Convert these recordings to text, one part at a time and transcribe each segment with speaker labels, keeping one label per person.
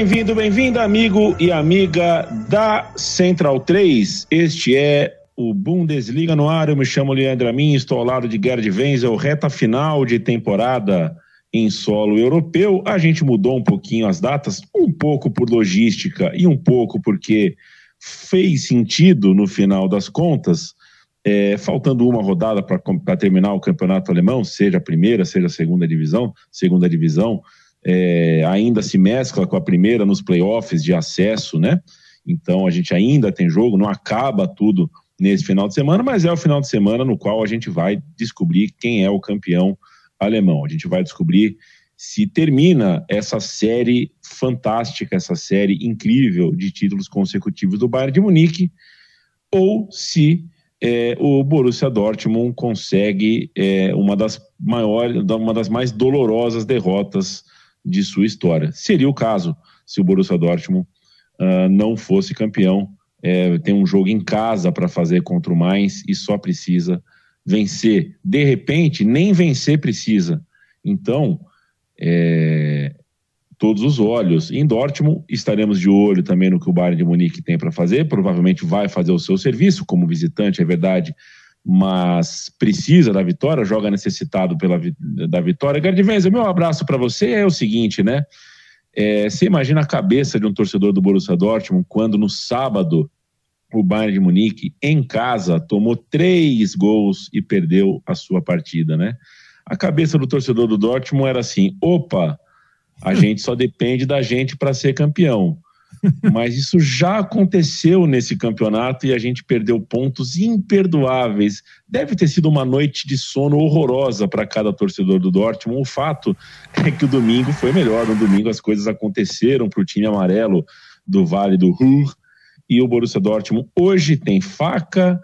Speaker 1: Bem-vindo, bem-vinda, amigo e amiga da Central 3. Este é o Bundesliga no ar. Eu me chamo Leandro Amin, estou ao lado de Gerd Wenzel, reta final de temporada em solo europeu. A gente mudou um pouquinho as datas, um pouco por logística e um pouco porque fez sentido no final das contas. É, faltando uma rodada para terminar o campeonato alemão, seja a primeira, seja a segunda divisão, segunda divisão, é, ainda se mescla com a primeira nos playoffs de acesso, né? Então a gente ainda tem jogo, não acaba tudo nesse final de semana, mas é o final de semana no qual a gente vai descobrir quem é o campeão alemão. A gente vai descobrir se termina essa série fantástica, essa série incrível de títulos consecutivos do Bayern de Munique, ou se é, o Borussia Dortmund consegue é, uma das maiores, uma das mais dolorosas derrotas de sua história. Seria o caso se o Borussia Dortmund uh, não fosse campeão. É, tem um jogo em casa para fazer contra o Mainz e só precisa vencer. De repente, nem vencer precisa. Então, é, todos os olhos. Em Dortmund, estaremos de olho também no que o Bayern de Munique tem para fazer. Provavelmente vai fazer o seu serviço como visitante, é verdade mas precisa da vitória, joga necessitado pela, da vitória. Gerd Wenzel, meu abraço para você é o seguinte, né? É, você imagina a cabeça de um torcedor do Borussia Dortmund quando no sábado o Bayern de Munique, em casa, tomou três gols e perdeu a sua partida, né? A cabeça do torcedor do Dortmund era assim: opa, a gente só depende da gente para ser campeão. Mas isso já aconteceu nesse campeonato e a gente perdeu pontos imperdoáveis. Deve ter sido uma noite de sono horrorosa para cada torcedor do Dortmund. O fato é que o domingo foi melhor. No domingo as coisas aconteceram para o time amarelo do Vale do Ruhr e o Borussia Dortmund hoje tem faca,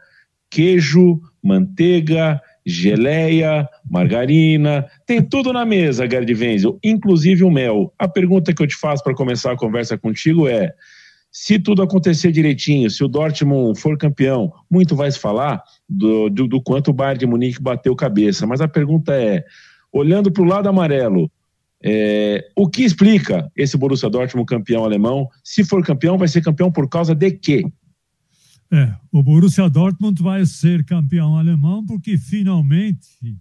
Speaker 1: queijo, manteiga geleia, margarina, tem tudo na mesa, Gerd Wenzel, inclusive o mel. A pergunta que eu te faço para começar a conversa contigo é: se tudo acontecer direitinho, se o Dortmund for campeão, muito vai se falar do, do, do quanto o Bayern de Munique bateu cabeça, mas a pergunta é: olhando para o lado amarelo, é, o que explica esse Borussia Dortmund campeão alemão? Se for campeão, vai ser campeão por causa de quê?
Speaker 2: É, o Borussia Dortmund vai ser campeão alemão porque finalmente,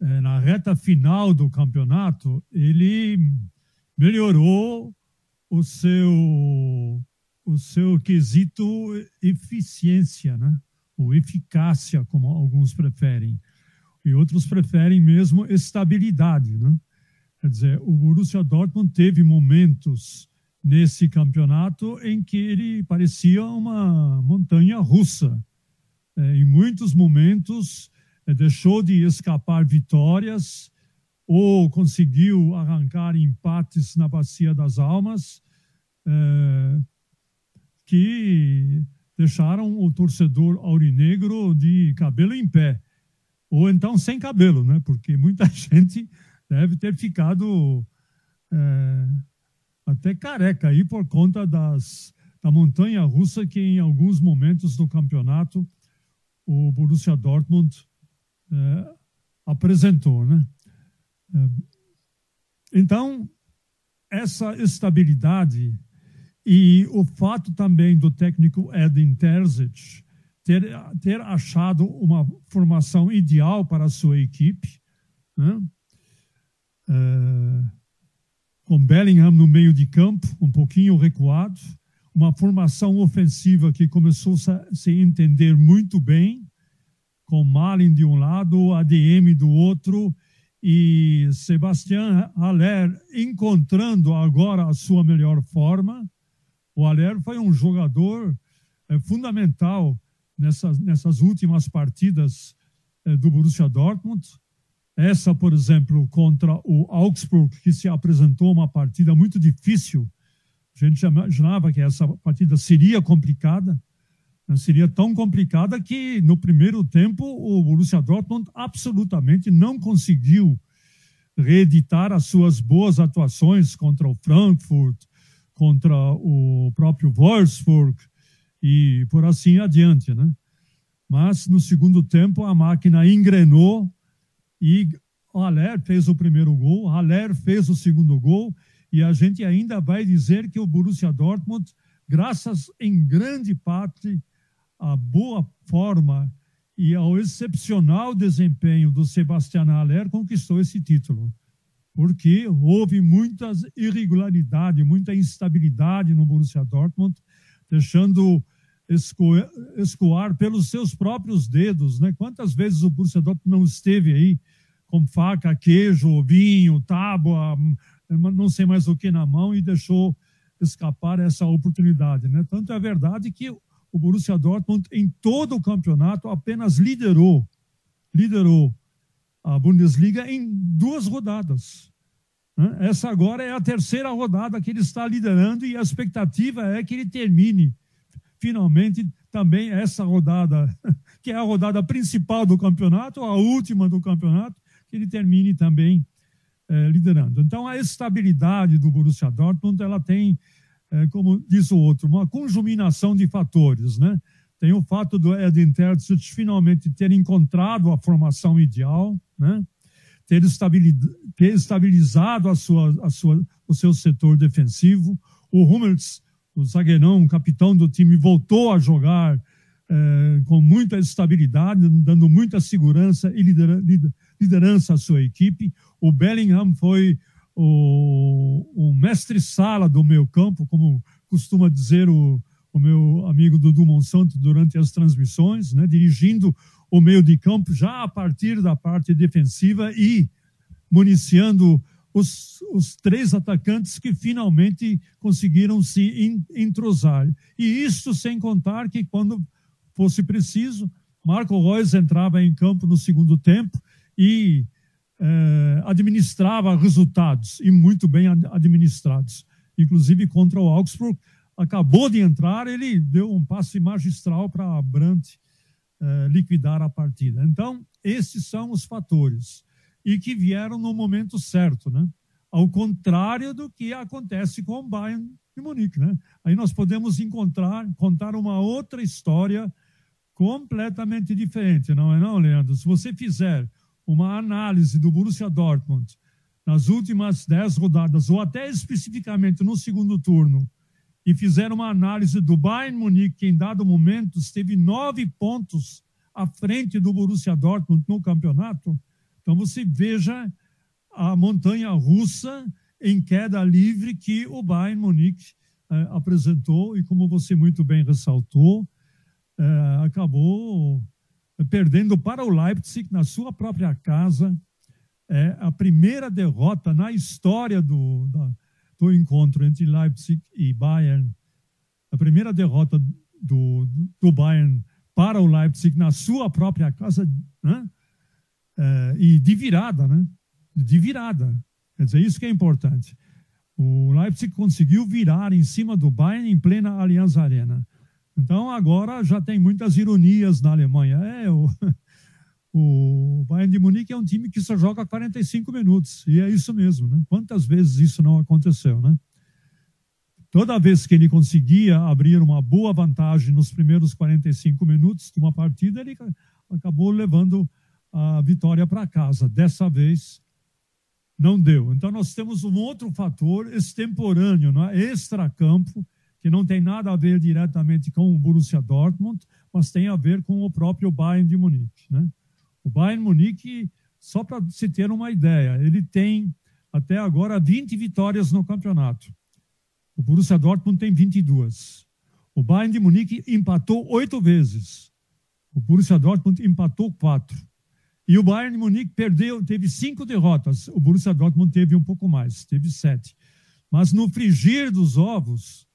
Speaker 2: é, na reta final do campeonato, ele melhorou o seu, o seu quesito eficiência, né? ou eficácia, como alguns preferem. E outros preferem mesmo estabilidade. Né? Quer dizer, o Borussia Dortmund teve momentos nesse campeonato em que ele parecia uma montanha russa. É, em muitos momentos, é, deixou de escapar vitórias ou conseguiu arrancar empates na Bacia das Almas é, que deixaram o torcedor aurinegro de cabelo em pé. Ou então sem cabelo, né? porque muita gente deve ter ficado é, até careca aí por conta das, da montanha russa que em alguns momentos do campeonato o Borussia Dortmund é, apresentou, né? É, então essa estabilidade e o fato também do técnico Edin Terzic ter, ter achado uma formação ideal para a sua equipe, né? É, com Bellingham no meio de campo, um pouquinho recuado, uma formação ofensiva que começou a se entender muito bem, com Malin de um lado, ADM do outro, e Sebastián Haller encontrando agora a sua melhor forma. O Haller foi um jogador é, fundamental nessas, nessas últimas partidas é, do Borussia Dortmund. Essa, por exemplo, contra o Augsburg, que se apresentou uma partida muito difícil. A gente imaginava que essa partida seria complicada, seria tão complicada que no primeiro tempo o Borussia Dortmund absolutamente não conseguiu reeditar as suas boas atuações contra o Frankfurt, contra o próprio Wolfsburg e por assim adiante, né? Mas no segundo tempo a máquina engrenou e Haller fez o primeiro gol, Haller fez o segundo gol e a gente ainda vai dizer que o Borussia Dortmund, graças em grande parte à boa forma e ao excepcional desempenho do Sebastian Haller, conquistou esse título. Porque houve muitas irregularidades, muita instabilidade no Borussia Dortmund, deixando escoar, pelos seus próprios dedos. Né? Quantas vezes o Borussia Dortmund não esteve aí com faca, queijo, vinho, tábua, não sei mais o que na mão e deixou escapar essa oportunidade. Né? Tanto é verdade que o Borussia Dortmund em todo o campeonato apenas liderou, liderou a Bundesliga em duas rodadas. Né? Essa agora é a terceira rodada que ele está liderando e a expectativa é que ele termine finalmente também essa rodada, que é a rodada principal do campeonato, a última do campeonato, que ele termine também eh, liderando. Então, a estabilidade do Borussia Dortmund, ela tem é, como diz o outro, uma conjuminação de fatores, né? Tem o fato do Edin Terzic finalmente ter encontrado a formação ideal, né? ter, ter estabilizado a sua, a sua, o seu setor defensivo. O Hummels, o zagueirão, o capitão do time, voltou a jogar é, com muita estabilidade, dando muita segurança e liderança à sua equipe. O Bellingham foi o, o mestre-sala do meu campo, como costuma dizer o, o meu amigo Dudu Monsanto durante as transmissões, né, dirigindo o meio de campo já a partir da parte defensiva e municiando os, os três atacantes que finalmente conseguiram se entrosar. E isso sem contar que quando fosse preciso, Marco Reus entrava em campo no segundo tempo e eh, administrava resultados e muito bem administrados. Inclusive contra o Augsburg, acabou de entrar, ele deu um passe magistral para Brandt eh, liquidar a partida. Então, esses são os fatores e que vieram no momento certo, né? Ao contrário do que acontece com o Bayern de Munique, né? Aí nós podemos encontrar, contar uma outra história completamente diferente, não é não, Leandro? Se você fizer uma análise do Borussia Dortmund nas últimas dez rodadas, ou até especificamente no segundo turno, e fizeram uma análise do Bayern Munique, que em dado momento esteve nove pontos à frente do Borussia Dortmund no campeonato, então você veja a montanha russa em queda livre que o Bayern Munique eh, apresentou e como você muito bem ressaltou, eh, acabou perdendo para o Leipzig na sua própria casa. É a primeira derrota na história do, da, do encontro entre Leipzig e Bayern. A primeira derrota do, do Bayern para o Leipzig na sua própria casa né? É, e de virada, né? De virada. Quer dizer, isso que é importante. O Leipzig conseguiu virar em cima do Bayern em plena Allianz Arena. Então agora já tem muitas ironias na Alemanha. É, o, o Bayern de Munique é um time que só joga 45 minutos. E é isso mesmo, né? Quantas vezes isso não aconteceu, né? Toda vez que ele conseguia abrir uma boa vantagem nos primeiros 45 minutos de uma partida, ele acabou levando a vitória para casa. Dessa vez, não deu. Então, nós temos um outro fator extemporâneo, não é? extra-campo, que não tem nada a ver diretamente com o Borussia Dortmund, mas tem a ver com o próprio Bayern de Munique. Né? O Bayern Munique, só para se ter uma ideia, ele tem até agora 20 vitórias no campeonato. O Borussia Dortmund tem 22. O Bayern de Munique empatou oito vezes. O Borussia Dortmund empatou quatro. E o Bayern Munique perdeu, teve cinco derrotas. O Borussia Dortmund teve um pouco mais, teve sete. Mas no frigir dos ovos,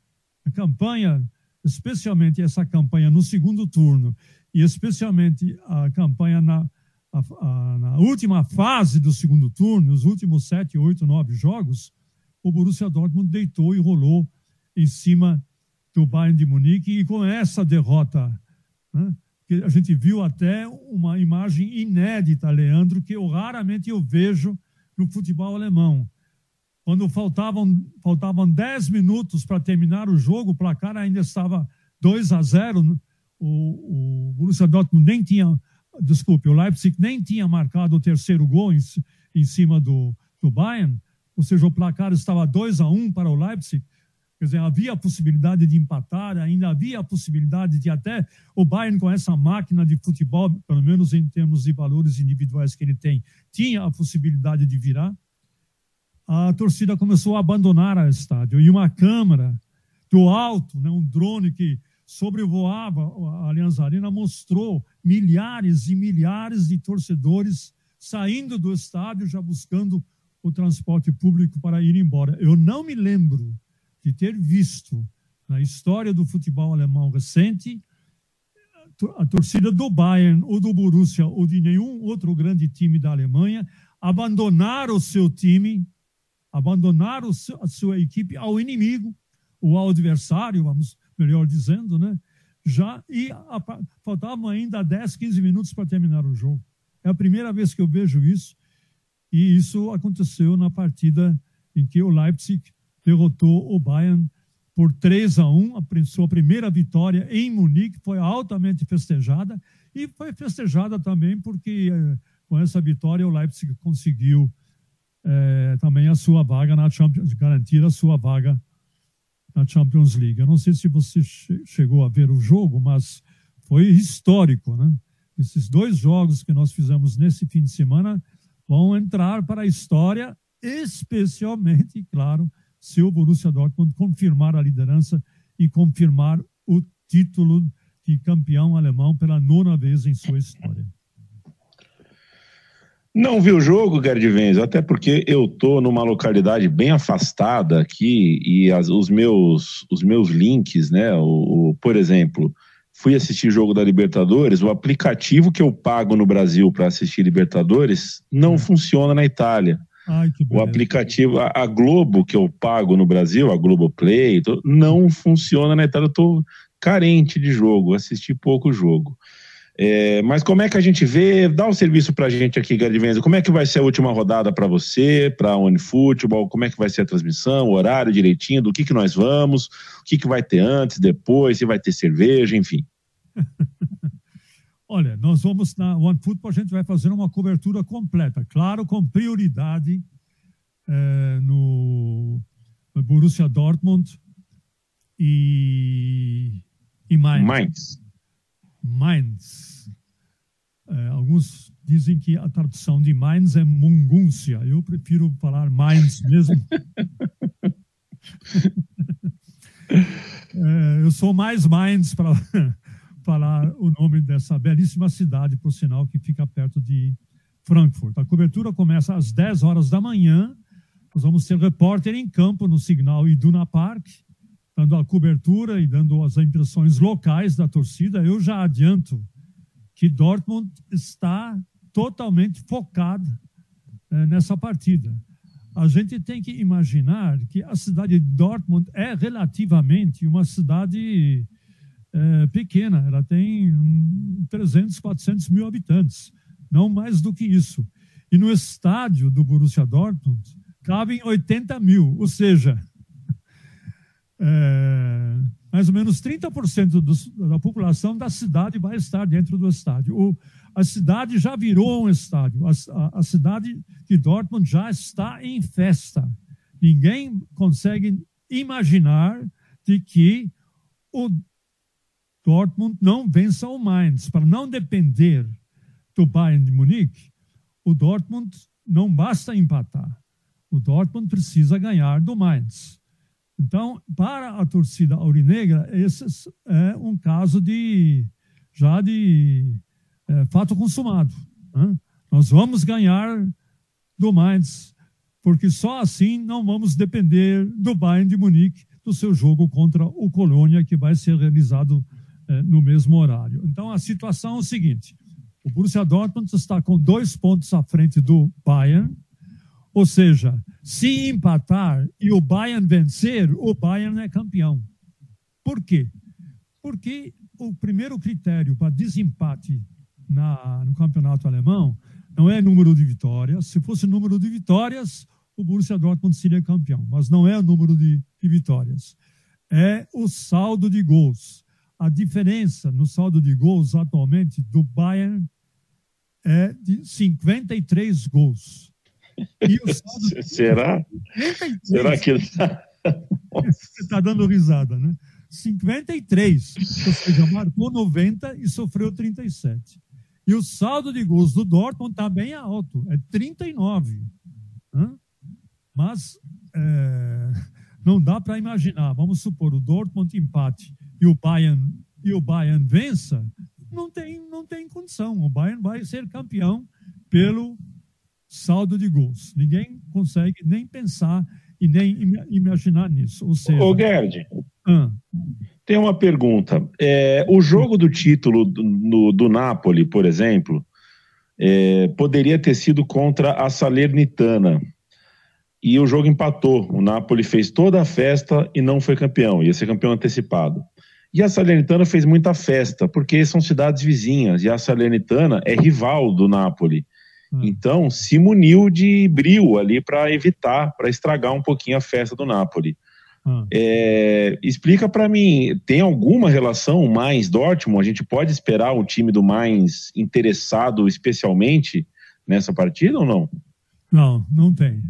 Speaker 2: a campanha, especialmente essa campanha no segundo turno, e especialmente a campanha na, a, a, na última fase do segundo turno, os últimos sete, oito, nove jogos, o Borussia Dortmund deitou e rolou em cima do Bayern de Munique e com essa derrota, né, que a gente viu até uma imagem inédita, Leandro, que eu raramente eu vejo no futebol alemão. Quando faltavam faltavam 10 minutos para terminar o jogo, o placar ainda estava 2 a 0. O, o Borussia Dortmund nem tinha, desculpe, o Leipzig nem tinha marcado o terceiro gol em, em cima do, do Bayern, ou seja, o placar estava 2 a 1 para o Leipzig. Quer dizer, havia a possibilidade de empatar, ainda havia a possibilidade de até o Bayern, com essa máquina de futebol, pelo menos em termos de valores individuais que ele tem, tinha a possibilidade de virar. A torcida começou a abandonar o estádio e uma câmera do alto, né, um drone que sobrevoava a Allianz Arena, mostrou milhares e milhares de torcedores saindo do estádio já buscando o transporte público para ir embora. Eu não me lembro de ter visto na história do futebol alemão recente a torcida do Bayern ou do Borussia ou de nenhum outro grande time da Alemanha abandonar o seu time, abandonar a sua equipe ao inimigo ou ao adversário, vamos melhor dizendo, né? Já e a, faltavam ainda 10, 15 minutos para terminar o jogo. É a primeira vez que eu vejo isso e isso aconteceu na partida em que o Leipzig derrotou o Bayern por 3 a 1, a sua primeira vitória em Munique, foi altamente festejada e foi festejada também porque eh, com essa vitória o Leipzig conseguiu eh, também a sua vaga na Champions, garantir a sua vaga na Champions League. Eu não sei se você chegou a ver o jogo, mas foi histórico, né? Esses dois jogos que nós fizemos nesse fim de semana vão entrar para a história, especialmente, claro, se o Borussia Dortmund confirmar a liderança e confirmar o título de campeão alemão pela nona vez em sua história.
Speaker 1: Não vi o jogo, Gerd Venz, até porque eu tô numa localidade bem afastada aqui e as, os meus os meus links, né? O, o, por exemplo, fui assistir jogo da Libertadores, o aplicativo que eu pago no Brasil para assistir Libertadores não hum. funciona na Itália. Ai, o aplicativo, a, a, Globo que eu pago no Brasil, a Globo Play, tô, não funciona na Itália. Eu estou carente de jogo, assisti pouco jogo. É, mas como é que a gente vê? Dá um serviço para a gente aqui, Gardivenza. Como é que vai ser a última rodada para você, para a Unifutebol? Como é que vai ser a transmissão, o horário direitinho, do que, que nós vamos, o que, que vai ter antes, depois, se vai ter cerveja, enfim.
Speaker 2: Olha, nós vamos na OneFootball, a gente vai fazer uma cobertura completa, claro, com prioridade é, no, no, Borussia Dortmund e, e Mainz. Mainz. Mainz. É, alguns dizem que a tradução de Mainz é Mungúncia. Eu prefiro falar Mainz mesmo. é, eu sou mais Mainz para falar o nome dessa belíssima cidade, por sinal, que fica perto de Frankfurt. A cobertura começa às 10 horas da manhã. Nós vamos ter repórter em campo no Signal Iduna Park, dando a cobertura e dando as impressões locais da torcida. Eu já adianto que Dortmund está totalmente focado é, nessa partida. A gente tem que imaginar que a cidade de Dortmund é relativamente uma cidade é, pequena, ela tem 300, 400 mil habitantes, não mais do que isso. E no estádio do Borussia Dortmund cabem 80 mil, ou seja, é, mais ou menos 30% do, da população da cidade vai estar dentro do estádio. O, a cidade já virou um estádio, a, a, a cidade de Dortmund já está em festa. Ninguém consegue imaginar de que o Dortmund não vença o Mainz. Para não depender do Bayern de Munique, o Dortmund não basta empatar. O Dortmund precisa ganhar do Mainz. Então, para a torcida aurinegra, esse é um caso de já de é, fato consumado. Né? Nós vamos ganhar do Mainz, porque só assim não vamos depender do Bayern de Munique do seu jogo contra o Colônia, que vai ser realizado no mesmo horário. Então, a situação é o seguinte: O Borussia Dortmund está com dois pontos à frente do Bayern. Ou seja, se empatar e o Bayern vencer, o Bayern é campeão. Por quê? Porque o primeiro critério para desempate na, no campeonato alemão não é número de vitórias. Se fosse número de vitórias, o Borussia Dortmund seria campeão, mas não é o número de, de vitórias. É o saldo de gols. A diferença no saldo de gols atualmente do Bayern é de 53 gols.
Speaker 1: Será? Será que está.
Speaker 2: Você está dando risada, né? 53, ou seja, marcou 90 e sofreu 37. E o saldo de gols do Dortmund está bem alto, é 39. Hã? Mas é, não dá para imaginar, vamos supor, o Dortmund empate e o Bayern, e o Bayern vença, não tem, não tem condição. O Bayern vai ser campeão pelo saldo de gols. Ninguém consegue nem pensar e nem imaginar nisso. Ou seja,
Speaker 1: Ô, Gerd, ah. tem uma pergunta. É, o jogo do título do, no, do Napoli, por exemplo, é, poderia ter sido contra a Salernitana. E o jogo empatou. O Napoli fez toda a festa e não foi campeão. Ia ser campeão antecipado. E a Salernitana fez muita festa, porque são cidades vizinhas. E a Salernitana é rival do Napoli. Hum. Então, se muniu de brio ali para evitar, para estragar um pouquinho a festa do Napoli. Hum. É, explica para mim, tem alguma relação mais Dortmund? A gente pode esperar o time do mais interessado especialmente nessa partida ou não?
Speaker 2: Não, não tem.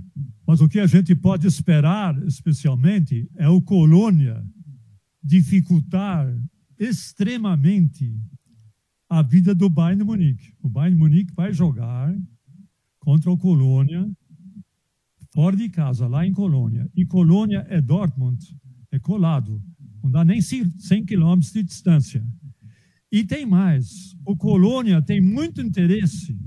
Speaker 2: Mas o que a gente pode esperar especialmente é o Colônia dificultar extremamente a vida do Bayern Munique. O Bayern Munique vai jogar contra o Colônia, fora de casa, lá em Colônia. E Colônia é Dortmund, é colado, não dá nem 100 quilômetros de distância. E tem mais, o Colônia tem muito interesse,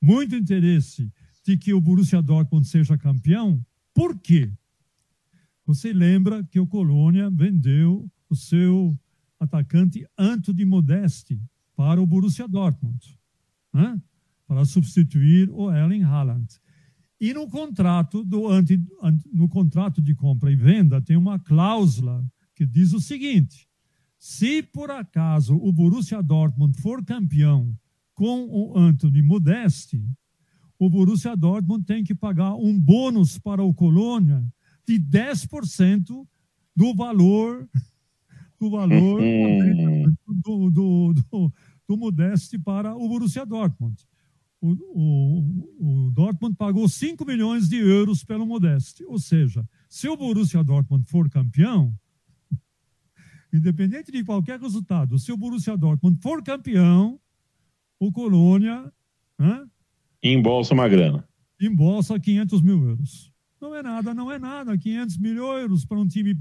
Speaker 2: muito interesse de que o Borussia Dortmund seja campeão. Por quê? Você lembra que o Colônia vendeu o seu atacante Anto de Modeste para o Borussia Dortmund. Né? para substituir o Erling Haaland. E no contrato, do anti, no contrato de compra e venda tem uma cláusula que diz o seguinte: se por acaso o Borussia Dortmund for campeão com o Anthony Modeste, o Borussia Dortmund tem que pagar um bônus para o Colônia de 10% do valor do valor uhum. do, do, do, do Modeste para o Borussia Dortmund o, o, o, Dortmund pagou 5 milhões de euros pelo Modeste. Ou seja, se o Borussia Dortmund for campeão, independente de qualquer resultado, se o Borussia Dortmund for campeão, o Colônia
Speaker 1: né, embolsa uma grana.
Speaker 2: Embolsa 500 mil euros. Não é nada, não é nada. 500 mil euros para um time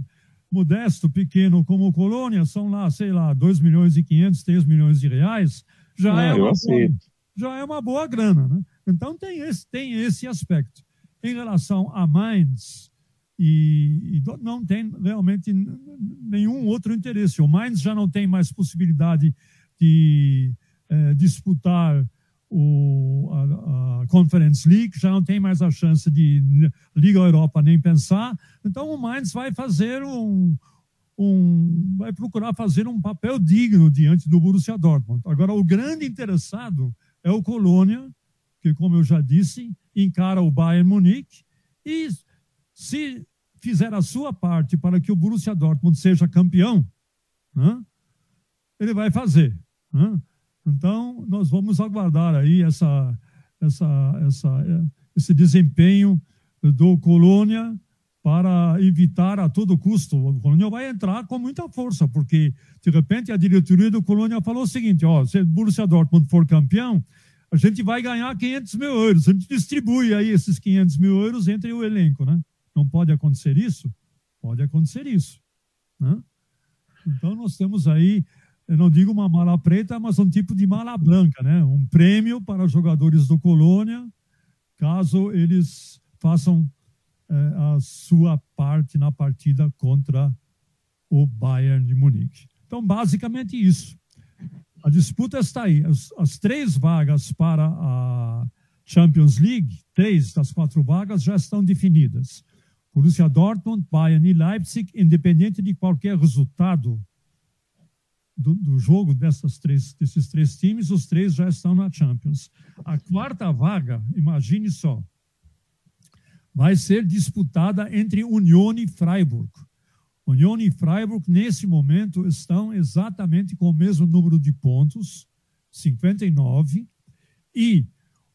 Speaker 2: modesto, pequeno como o Colônia, são lá, sei lá, 2 milhões e 500, 3 milhões de reais. Já não, é uma já é uma boa grana. Né? Então tem esse, tem esse aspecto. Em relação a Mainz, e, e, não tem realmente nenhum outro interesse. O Mainz já não tem mais possibilidade de é, disputar o, a, a, Conference League, já não tem mais a chance de Liga Europa nem pensar. Então o Mainz vai fazer um, um vai procurar fazer um papel digno diante do Borussia Dortmund. Agora o grande interessado é o Colônia, que, como eu já disse, encara o Bayern Munique e, se fizer a sua parte para que o Borussia Dortmund seja campeão, né, ele vai fazer. Né? Então, nós vamos aguardar aí essa, essa, essa, esse desempenho do Colônia para evitar a todo custo. O Colônia vai entrar com muita força, porque, de repente, a diretoria do Colônia falou o seguinte: ó, se o Borussia Dortmund for campeão, a gente vai ganhar 500 mil euros. A gente distribui aí esses 500 mil euros entre o elenco, né? Não pode acontecer isso? Pode acontecer isso. Né? Então, nós temos aí, eu não digo uma mala preta, mas um tipo de mala branca, né? Um prêmio para jogadores do Colônia, caso eles façam é, a sua parte na partida contra o Bayern de Munique. Então, basicamente isso. a disputa está aí. As, as, três vagas para a Champions League, três das quatro vagas já estão definidas. Borussia Dortmund, Bayern e Leipzig, independente de qualquer resultado do, do jogo dessas três, desses três times, os três já estão na Champions. A quarta vaga, imagine só, vai ser disputada entre Union e Freiburg. Union e Freiburg, nesse momento, estão exatamente com o mesmo número de pontos, 59, e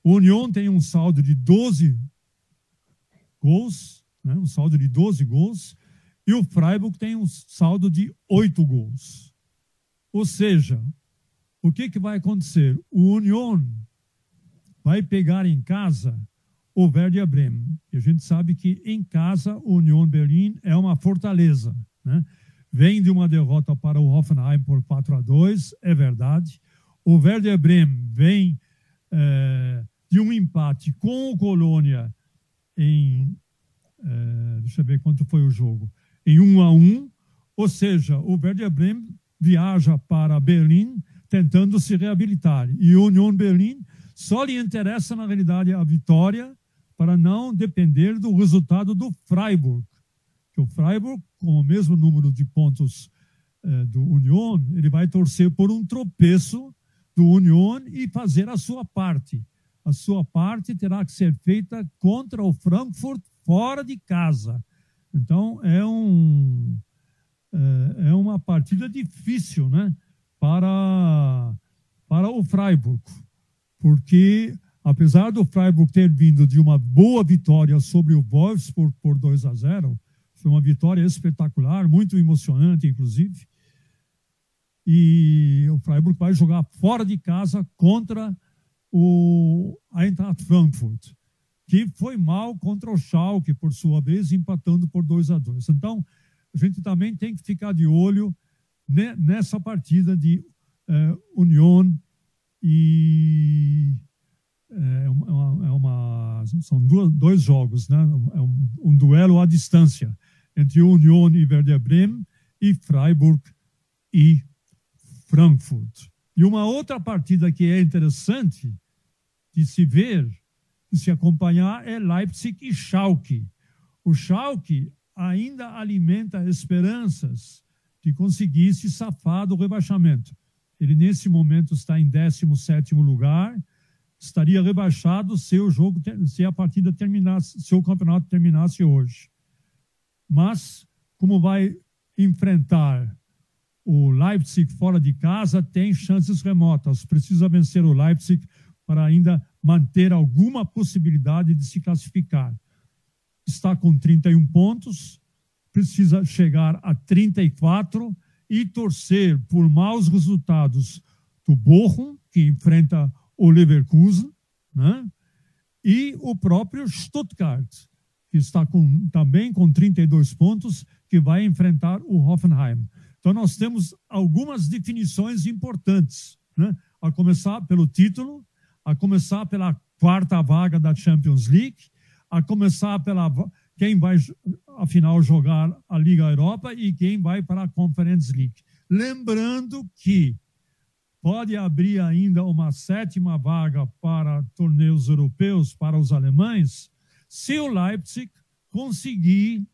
Speaker 2: Union tem um saldo de 12 gols, né, um saldo de 12 gols, e o Freiburg tem um saldo de 8 gols. Ou seja, o que, que vai acontecer? O Union vai pegar em casa o Werder Bremen. E a gente sabe que em casa o Union Berlim é uma fortaleza. Né? Vem de uma derrota para o Hoffenheim por 4 a 2, é verdade. O Werder Bremen vem é, de um empate com o Colônia em. É, deixa eu ver quanto foi o jogo. Em 1 a 1. Ou seja, o Werder Bremen viaja para Berlim tentando se reabilitar. E Union Berlim só lhe interessa, na realidade, a vitória para não depender do resultado do Freiburg. Que o Freiburg, com o mesmo número de pontos eh, do Union, ele vai torcer por um tropeço do Union e fazer a sua parte. A sua parte terá que ser feita contra o Frankfurt fora de casa. Então, é, um, é, é uma partida difícil né, para, para o Freiburg, porque apesar do Freiburg ter vindo de uma boa vitória sobre o Wolfsburg por 2 a 0, foi uma vitória espetacular, muito emocionante, inclusive. E o Freiburg vai jogar fora de casa contra o Eintracht Frankfurt, que foi mal contra o Schalke, por sua vez, empatando por 2 a 2. Então, a gente também tem que ficar de olho nessa partida de eh, Union e é, é uma, é uma são duas, dois jogos, né? É um, um, duelo à distância entre Union e Werder Bremen e Freiburg e Frankfurt. E uma outra partida que é interessante de se ver, de se acompanhar, é Leipzig e Schalke. O Schalke ainda alimenta esperanças de conseguir se safar do rebaixamento. Ele, nesse momento, está em 17 lugar estaria rebaixado se o jogo, se a partida terminasse, se o campeonato terminasse hoje. Mas, como vai enfrentar o Leipzig fora de casa, tem chances remotas. Precisa vencer o Leipzig para ainda manter alguma possibilidade de se classificar. Está com 31 pontos, precisa chegar a 34 e torcer por maus resultados do Bochum, que enfrenta o Leverkusen, né? e o próprio Stuttgart, que está com, também com 32 pontos, que vai enfrentar o Hoffenheim. Então, nós temos algumas definições importantes, né? a começar pelo título, a começar pela quarta vaga da Champions League, a começar pela quem vai, afinal, jogar a Liga Europa e quem vai para a Conference League. Lembrando que pode abrir ainda uma sétima vaga para torneios europeus para os alemães, se o Leipzig conseguir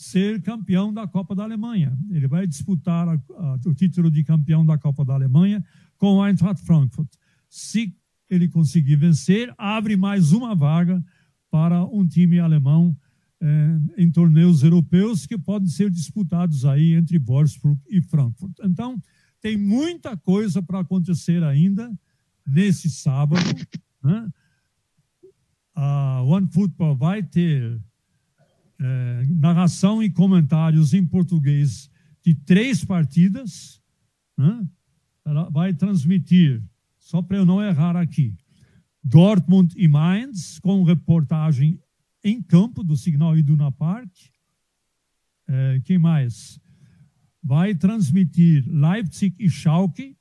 Speaker 2: ser campeão da Copa da Alemanha. Ele vai disputar a, a, o título de campeão da Copa da Alemanha com o Eintracht Frankfurt. Se ele conseguir vencer, abre mais uma vaga para um time alemão eh, em torneios europeus que podem ser disputados aí entre Wolfsburg e Frankfurt. Então, tem muita coisa para acontecer ainda nesse sábado. Né? A One Football vai ter é, narração e comentários em português de três partidas. Né? Ela vai transmitir, só para eu não errar aqui, Dortmund e Mainz, com reportagem em campo do Signal Iduna Park. É, quem mais? vai transmitir Leipzig e Schalke,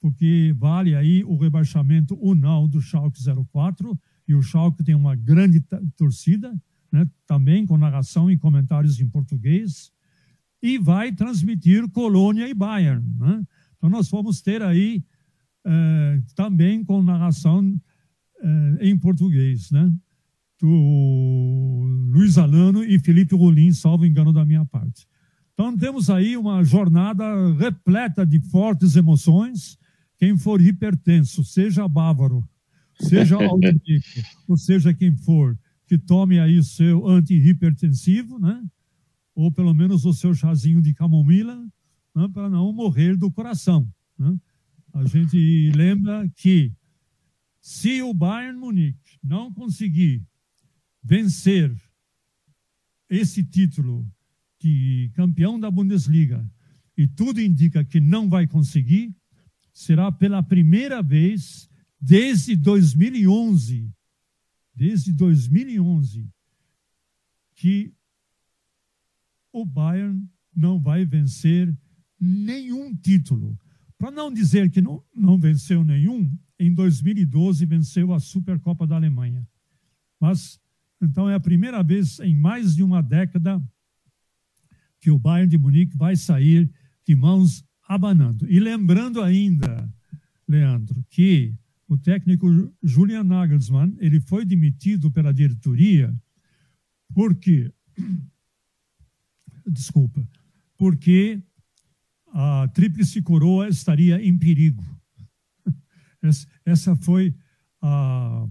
Speaker 2: porque vale aí o rebaixamento ou não do Schalke 04, e o Schalke tem uma grande torcida, né, também com narração e comentários em português, e vai transmitir Colônia e Bayern. Né? Então, nós vamos ter aí é, também com narração é, em português, né? Do Luiz Alano e Felipe Rolim, salvo engano da minha parte. Então, temos aí uma jornada repleta de fortes emoções. Quem for hipertenso, seja bávaro, seja autêntico, ou seja quem for, que tome aí o seu antihipertensivo, né? Ou pelo menos o seu chazinho de camomila, né? para não morrer do coração. Né? A gente lembra que se o Bayern Munique não conseguir vencer esse título de campeão da Bundesliga, e tudo indica que não vai conseguir, será pela primeira vez desde 2011, desde 2011, que o Bayern não vai vencer nenhum título. Para não dizer que não, não venceu nenhum, em 2012 venceu a Supercopa da Alemanha. Mas, então, é a primeira vez em mais de uma década que o Bayern de Munique vai sair de mãos abanando. E lembrando ainda, Leandro, que o técnico Julian Nagelsmann ele foi demitido pela diretoria porque desculpa porque a tríplice coroa estaria em perigo. Essa foi a,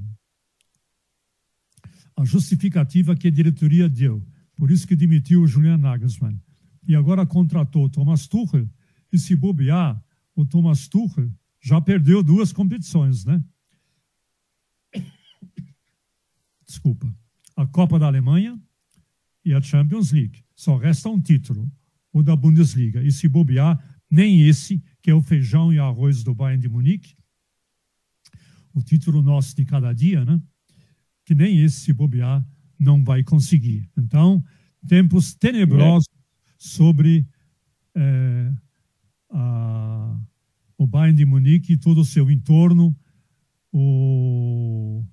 Speaker 2: a justificativa que a diretoria deu. Por isso que demitiu o Julian Nagelsmann. E agora contratou Thomas Tuchel. E se bobear, o Thomas Tuchel já perdeu duas competições, né? Desculpa. A Copa da Alemanha e a Champions League. Só resta um título o da Bundesliga. E se bobear, nem esse, que é o feijão e arroz do Bayern de Munique, o título nosso de cada dia, né? Que nem esse, se bobear, não vai conseguir. Então, tempos tenebrosos é. sobre é, a, o Bayern de Munique e todo o seu entorno. O,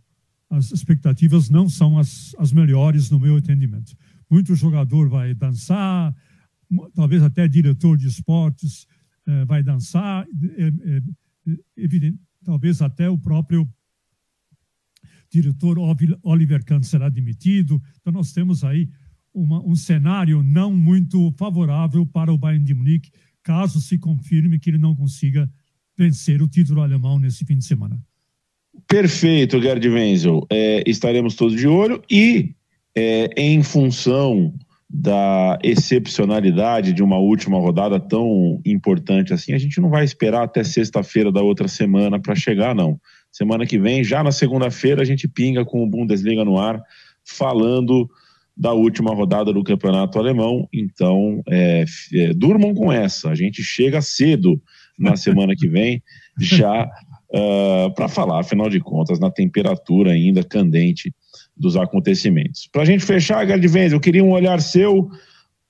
Speaker 2: as expectativas não são as, as melhores, no meu entendimento. Muito jogador vai dançar, talvez até diretor de esportes eh, vai dançar, é, evidente, talvez até o próprio diretor Oliver Kahn será demitido. Então nós temos aí uma, um cenário não muito favorável para o Bayern de Munique, caso se confirme que ele não consiga vencer o título alemão nesse fim de semana.
Speaker 1: Perfeito, Gerd Wenzel. É, estaremos todos de olho e, é, em função da excepcionalidade de uma última rodada tão importante assim, a gente não vai esperar até sexta-feira da outra semana para chegar, não. Semana que vem, já na segunda-feira, a gente pinga com o Bundesliga no ar, falando da última rodada do campeonato alemão. Então, é, é, durmam com essa. A gente chega cedo na semana que vem, já uh, ah, para falar, afinal de contas, na temperatura ainda candente dos acontecimentos. Para a gente fechar, Gerd Venz, eu queria um olhar seu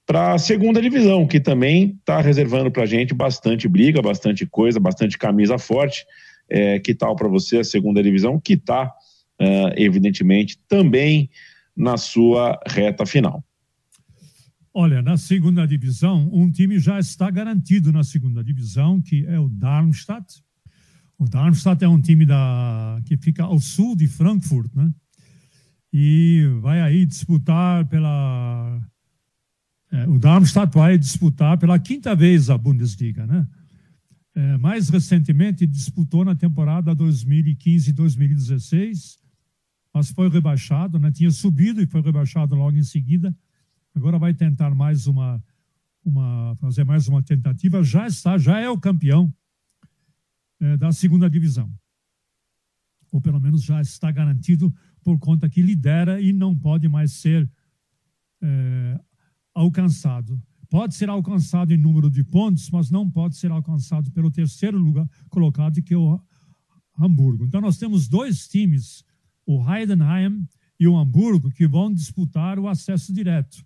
Speaker 1: para a segunda divisão, que também está reservando para a gente bastante briga, bastante coisa, bastante camisa forte. É, que tal para você a segunda divisão, que está, uh, evidentemente, também na sua reta final?
Speaker 2: Olha, na segunda divisão, um time já está garantido na segunda divisão, que é o Darmstadt. O Darmstadt é um time da, que fica ao sul de Frankfurt, né? E vai aí disputar pela. É, o Darmstadt vai disputar pela quinta vez a Bundesliga, né? É, mais recentemente disputou na temporada 2015-2016, mas foi rebaixado, né? Tinha subido e foi rebaixado logo em seguida. Agora vai tentar mais uma, uma fazer mais uma tentativa. Já está, já é o campeão é, da segunda divisão, ou pelo menos já está garantido por conta que lidera e não pode mais ser é, alcançado. Pode ser alcançado em número de pontos, mas não pode ser alcançado pelo terceiro lugar colocado, que é o Hamburgo. Então, nós temos dois times, o Heidenheim e o Hamburgo, que vão disputar o acesso direto.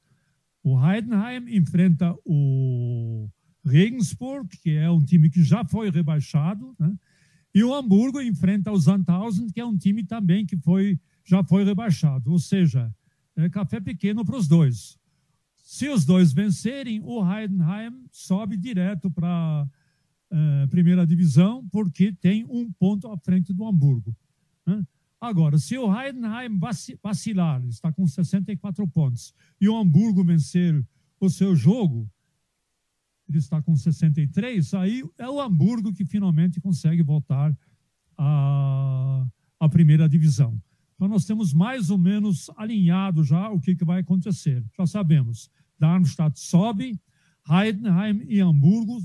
Speaker 2: O Heidenheim enfrenta o Regensburg, que é um time que já foi rebaixado, né? e o Hamburgo enfrenta o Sandhausen, que é um time também que foi já foi rebaixado. Ou seja, é café pequeno para os dois. Se os dois vencerem, o Heidenheim sobe direto para eh, primeira divisão porque tem um ponto à frente do Hamburgo. Né? Agora, se o Heidenheim vacilar, está com 64 pontos, e o Hamburgo vencer o seu jogo, ele está com 63, aí é o Hamburgo que finalmente consegue voltar à, à primeira divisão. Então, nós temos mais ou menos alinhado já o que, que vai acontecer. Já sabemos, Darmstadt sobe, Heidenheim e Hamburgo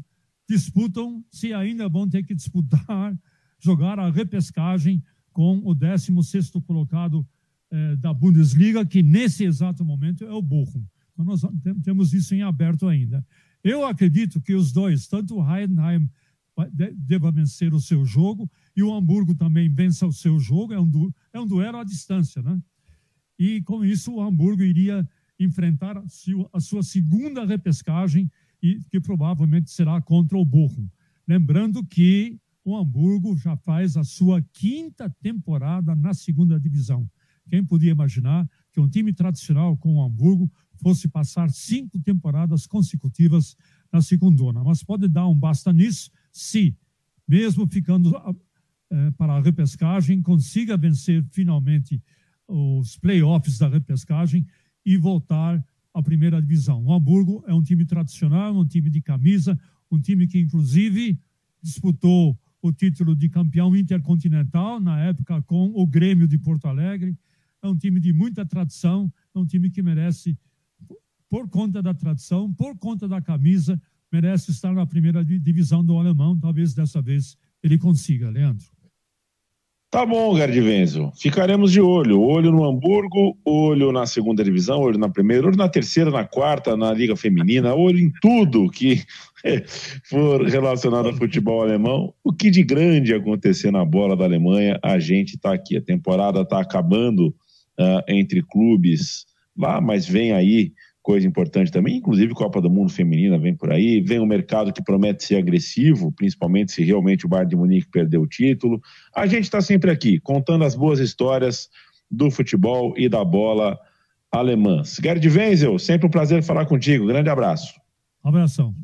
Speaker 2: disputam, se ainda vão ter que disputar, jogar a repescagem com o 16 colocado eh, da Bundesliga, que nesse exato momento é o Bochum. Então nós temos isso em aberto ainda. Eu acredito que os dois, tanto o Heidenheim deva vencer o seu jogo e o Hamburgo também vença o seu jogo, é um, du é um duelo à distância, né? E com isso o Hamburgo iria enfrentar a sua segunda repescagem e que provavelmente será contra o Bochum. Lembrando que o Hamburgo já faz a sua quinta temporada na segunda divisão. Quem podia imaginar que um time tradicional como o Hamburgo fosse passar cinco temporadas consecutivas na segunda? Mas pode dar um basta nisso se, mesmo ficando é, para a repescagem, consiga vencer finalmente os playoffs da repescagem e voltar à primeira divisão. O Hamburgo é um time tradicional, um time de camisa, um time que, inclusive, disputou o título de campeão intercontinental, na época com o Grêmio de Porto Alegre. É um time de muita tradição, é um time que merece, por conta da tradição, por conta da camisa, merece estar na primeira divisão do alemão. Talvez dessa vez ele consiga, Leandro.
Speaker 1: Tá bom, Gerd Wenzel. Ficaremos de olho. Olho no Hamburgo, olho na segunda divisão, olho na primeira, olho na terceira, na quarta, na Liga Feminina, olho em tudo que for relacionado ao futebol alemão. O que de grande acontecer na bola da Alemanha, a gente está aqui. A temporada está acabando uh, entre clubes lá, mas vem aí coisa importante também, inclusive Copa do Mundo Feminina vem por aí, vem um mercado que promete ser agressivo, principalmente se realmente o Bayern de Munique perder o título. A gente está sempre aqui, contando as boas histórias do futebol e da bola alemãs. Gerd Wenzel, sempre um prazer falar contigo. Grande abraço.
Speaker 2: Um abração.